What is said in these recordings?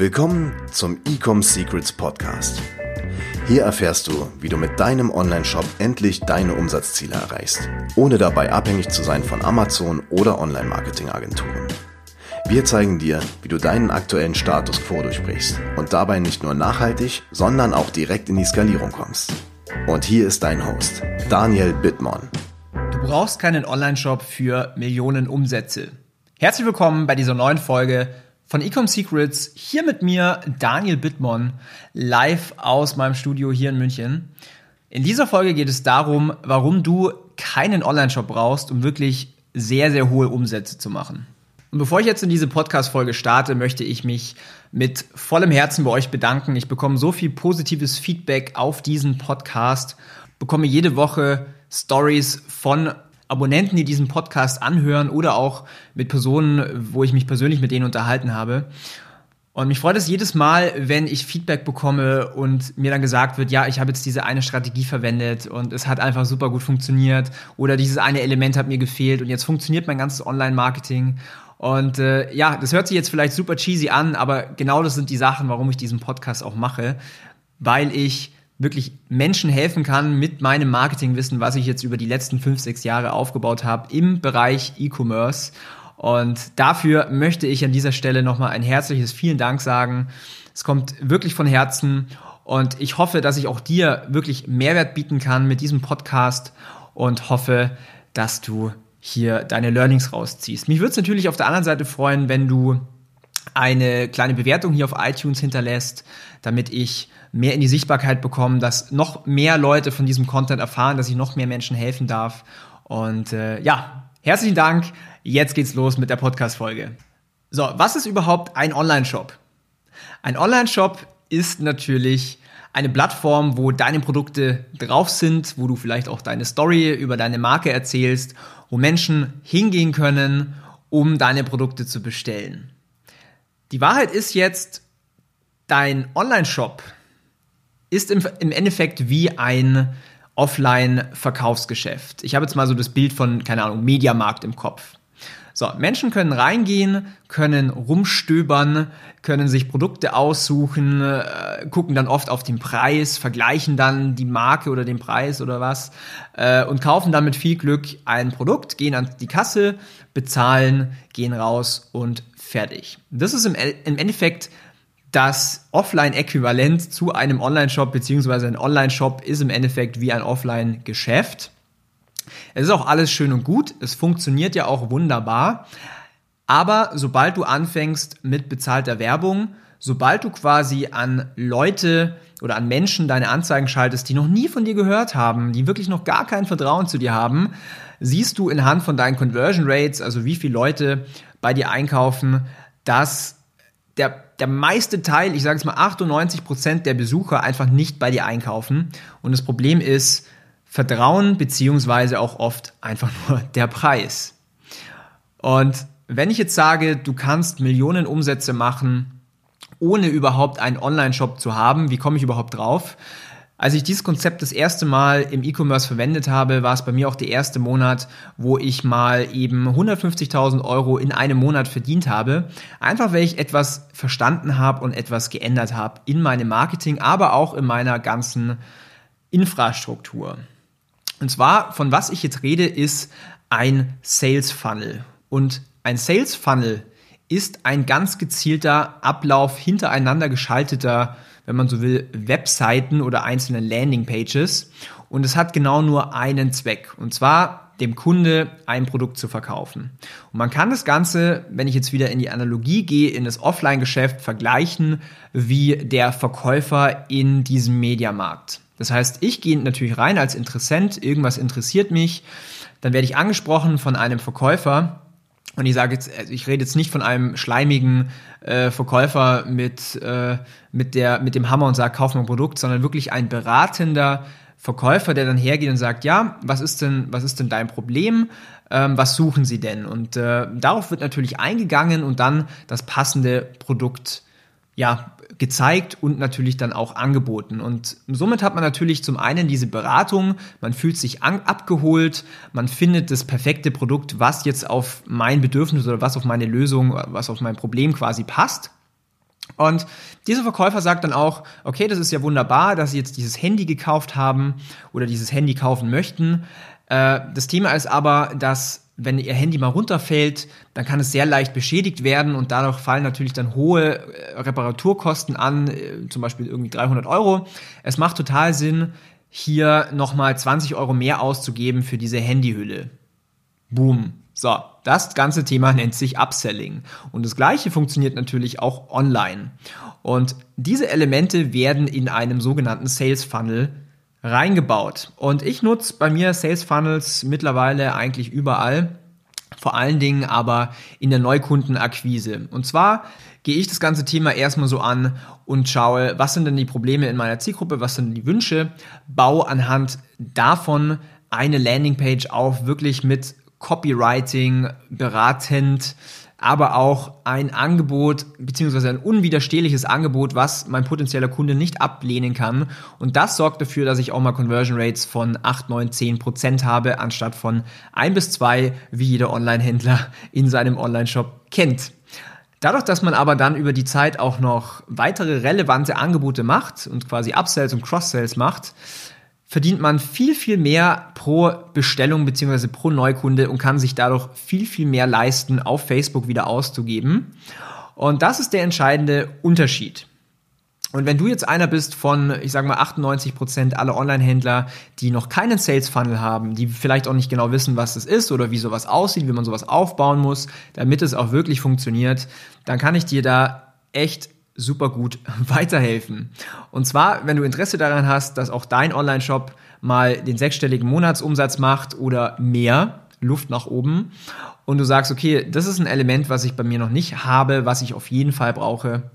Willkommen zum Ecom Secrets Podcast. Hier erfährst du, wie du mit deinem Online-Shop endlich deine Umsatzziele erreichst, ohne dabei abhängig zu sein von Amazon oder Online-Marketing-Agenturen. Wir zeigen dir, wie du deinen aktuellen Status quo durchbrichst und dabei nicht nur nachhaltig, sondern auch direkt in die Skalierung kommst. Und hier ist dein Host, Daniel Bittmann. Du brauchst keinen Online-Shop für Millionen Umsätze. Herzlich willkommen bei dieser neuen Folge von Ecom Secrets. Hier mit mir Daniel Bittmann, live aus meinem Studio hier in München. In dieser Folge geht es darum, warum du keinen Online-Shop brauchst, um wirklich sehr, sehr hohe Umsätze zu machen. Und bevor ich jetzt in diese Podcast-Folge starte, möchte ich mich mit vollem Herzen bei euch bedanken. Ich bekomme so viel positives Feedback auf diesen Podcast, bekomme jede Woche Stories von Abonnenten, die diesen Podcast anhören oder auch mit Personen, wo ich mich persönlich mit denen unterhalten habe. Und mich freut es jedes Mal, wenn ich Feedback bekomme und mir dann gesagt wird, ja, ich habe jetzt diese eine Strategie verwendet und es hat einfach super gut funktioniert oder dieses eine Element hat mir gefehlt und jetzt funktioniert mein ganzes Online-Marketing. Und äh, ja, das hört sich jetzt vielleicht super cheesy an, aber genau das sind die Sachen, warum ich diesen Podcast auch mache, weil ich wirklich Menschen helfen kann mit meinem Marketingwissen, was ich jetzt über die letzten fünf, sechs Jahre aufgebaut habe im Bereich E-Commerce. Und dafür möchte ich an dieser Stelle nochmal ein herzliches vielen Dank sagen. Es kommt wirklich von Herzen und ich hoffe, dass ich auch dir wirklich Mehrwert bieten kann mit diesem Podcast und hoffe, dass du hier deine Learnings rausziehst. Mich würde es natürlich auf der anderen Seite freuen, wenn du eine kleine Bewertung hier auf iTunes hinterlässt, damit ich mehr in die Sichtbarkeit bekomme, dass noch mehr Leute von diesem Content erfahren, dass ich noch mehr Menschen helfen darf. Und äh, ja, herzlichen Dank. Jetzt geht's los mit der Podcast-Folge. So, was ist überhaupt ein Online-Shop? Ein Online-Shop ist natürlich eine Plattform, wo deine Produkte drauf sind, wo du vielleicht auch deine Story über deine Marke erzählst, wo Menschen hingehen können, um deine Produkte zu bestellen. Die Wahrheit ist jetzt, dein Online-Shop ist im, im Endeffekt wie ein Offline-Verkaufsgeschäft. Ich habe jetzt mal so das Bild von, keine Ahnung, Mediamarkt im Kopf. So, Menschen können reingehen, können rumstöbern, können sich Produkte aussuchen, äh, gucken dann oft auf den Preis, vergleichen dann die Marke oder den Preis oder was äh, und kaufen dann mit viel Glück ein Produkt, gehen an die Kasse, bezahlen, gehen raus und fertig. Das ist im, im Endeffekt das Offline-Äquivalent zu einem Online-Shop, beziehungsweise ein Online-Shop ist im Endeffekt wie ein Offline-Geschäft. Es ist auch alles schön und gut, es funktioniert ja auch wunderbar, aber sobald du anfängst mit bezahlter Werbung, sobald du quasi an Leute oder an Menschen deine Anzeigen schaltest, die noch nie von dir gehört haben, die wirklich noch gar kein Vertrauen zu dir haben, siehst du anhand von deinen Conversion Rates, also wie viele Leute bei dir einkaufen, dass der, der meiste Teil, ich sage es mal 98 Prozent der Besucher einfach nicht bei dir einkaufen. Und das Problem ist Vertrauen beziehungsweise auch oft einfach nur der Preis. Und wenn ich jetzt sage, du kannst Millionen Umsätze machen, ohne überhaupt einen Online-Shop zu haben, wie komme ich überhaupt drauf? Als ich dieses Konzept das erste Mal im E-Commerce verwendet habe, war es bei mir auch der erste Monat, wo ich mal eben 150.000 Euro in einem Monat verdient habe. Einfach weil ich etwas verstanden habe und etwas geändert habe in meinem Marketing, aber auch in meiner ganzen Infrastruktur. Und zwar, von was ich jetzt rede, ist ein Sales Funnel. Und ein Sales Funnel ist ein ganz gezielter Ablauf hintereinander geschalteter wenn man so will, Webseiten oder einzelne Landingpages. Und es hat genau nur einen Zweck. Und zwar dem Kunde ein Produkt zu verkaufen. Und man kann das Ganze, wenn ich jetzt wieder in die Analogie gehe, in das Offline-Geschäft vergleichen wie der Verkäufer in diesem Mediamarkt. Das heißt, ich gehe natürlich rein als Interessent, irgendwas interessiert mich, dann werde ich angesprochen von einem Verkäufer und ich sage jetzt, also ich rede jetzt nicht von einem schleimigen äh, Verkäufer mit, äh, mit, der, mit dem Hammer und sagt, kauf mal ein Produkt, sondern wirklich ein beratender Verkäufer, der dann hergeht und sagt, ja, was ist denn, was ist denn dein Problem? Ähm, was suchen Sie denn? Und äh, darauf wird natürlich eingegangen und dann das passende Produkt ja, gezeigt und natürlich dann auch angeboten. Und somit hat man natürlich zum einen diese Beratung, man fühlt sich abgeholt, man findet das perfekte Produkt, was jetzt auf mein Bedürfnis oder was auf meine Lösung, was auf mein Problem quasi passt. Und dieser Verkäufer sagt dann auch, okay, das ist ja wunderbar, dass Sie jetzt dieses Handy gekauft haben oder dieses Handy kaufen möchten. Äh, das Thema ist aber, dass wenn Ihr Handy mal runterfällt, dann kann es sehr leicht beschädigt werden und dadurch fallen natürlich dann hohe äh, Reparaturkosten an, äh, zum Beispiel irgendwie 300 Euro. Es macht total Sinn, hier nochmal 20 Euro mehr auszugeben für diese Handyhülle. Boom. So, das ganze Thema nennt sich Upselling. Und das gleiche funktioniert natürlich auch online. Und diese Elemente werden in einem sogenannten Sales Funnel reingebaut. Und ich nutze bei mir Sales Funnels mittlerweile eigentlich überall. Vor allen Dingen aber in der Neukundenakquise. Und zwar gehe ich das ganze Thema erstmal so an und schaue, was sind denn die Probleme in meiner Zielgruppe, was sind die Wünsche, baue anhand davon eine Landingpage auf, wirklich mit Copywriting beratend, aber auch ein Angebot beziehungsweise ein unwiderstehliches Angebot, was mein potenzieller Kunde nicht ablehnen kann. Und das sorgt dafür, dass ich auch mal Conversion Rates von 8, 9, 10 Prozent habe, anstatt von 1 bis 2, wie jeder Online-Händler in seinem Online-Shop kennt. Dadurch, dass man aber dann über die Zeit auch noch weitere relevante Angebote macht und quasi Upsells und Cross-Sells macht, verdient man viel, viel mehr pro Bestellung beziehungsweise pro Neukunde und kann sich dadurch viel, viel mehr leisten, auf Facebook wieder auszugeben. Und das ist der entscheidende Unterschied. Und wenn du jetzt einer bist von, ich sage mal, 98 Prozent aller Online-Händler, die noch keinen Sales-Funnel haben, die vielleicht auch nicht genau wissen, was das ist oder wie sowas aussieht, wie man sowas aufbauen muss, damit es auch wirklich funktioniert, dann kann ich dir da echt super gut weiterhelfen. Und zwar, wenn du Interesse daran hast, dass auch dein Online-Shop mal den sechsstelligen Monatsumsatz macht oder mehr, Luft nach oben, und du sagst, okay, das ist ein Element, was ich bei mir noch nicht habe, was ich auf jeden Fall brauche,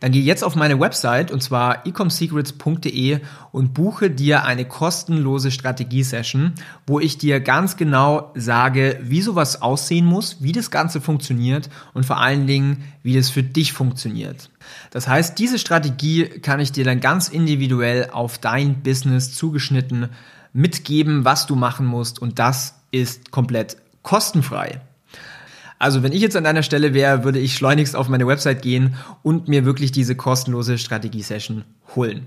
dann geh jetzt auf meine Website und zwar ecomsecrets.de und buche dir eine kostenlose Strategie-Session, wo ich dir ganz genau sage, wie sowas aussehen muss, wie das Ganze funktioniert und vor allen Dingen, wie das für dich funktioniert. Das heißt, diese Strategie kann ich dir dann ganz individuell auf dein Business zugeschnitten mitgeben, was du machen musst und das ist komplett kostenfrei. Also wenn ich jetzt an deiner Stelle wäre, würde ich schleunigst auf meine Website gehen und mir wirklich diese kostenlose Strategie-Session holen.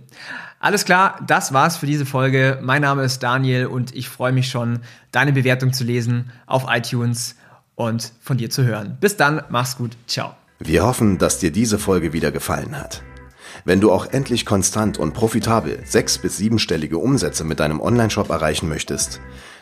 Alles klar, das war's für diese Folge. Mein Name ist Daniel und ich freue mich schon, deine Bewertung zu lesen auf iTunes und von dir zu hören. Bis dann, mach's gut, ciao. Wir hoffen, dass dir diese Folge wieder gefallen hat. Wenn du auch endlich konstant und profitabel sechs- bis siebenstellige Umsätze mit deinem Onlineshop erreichen möchtest,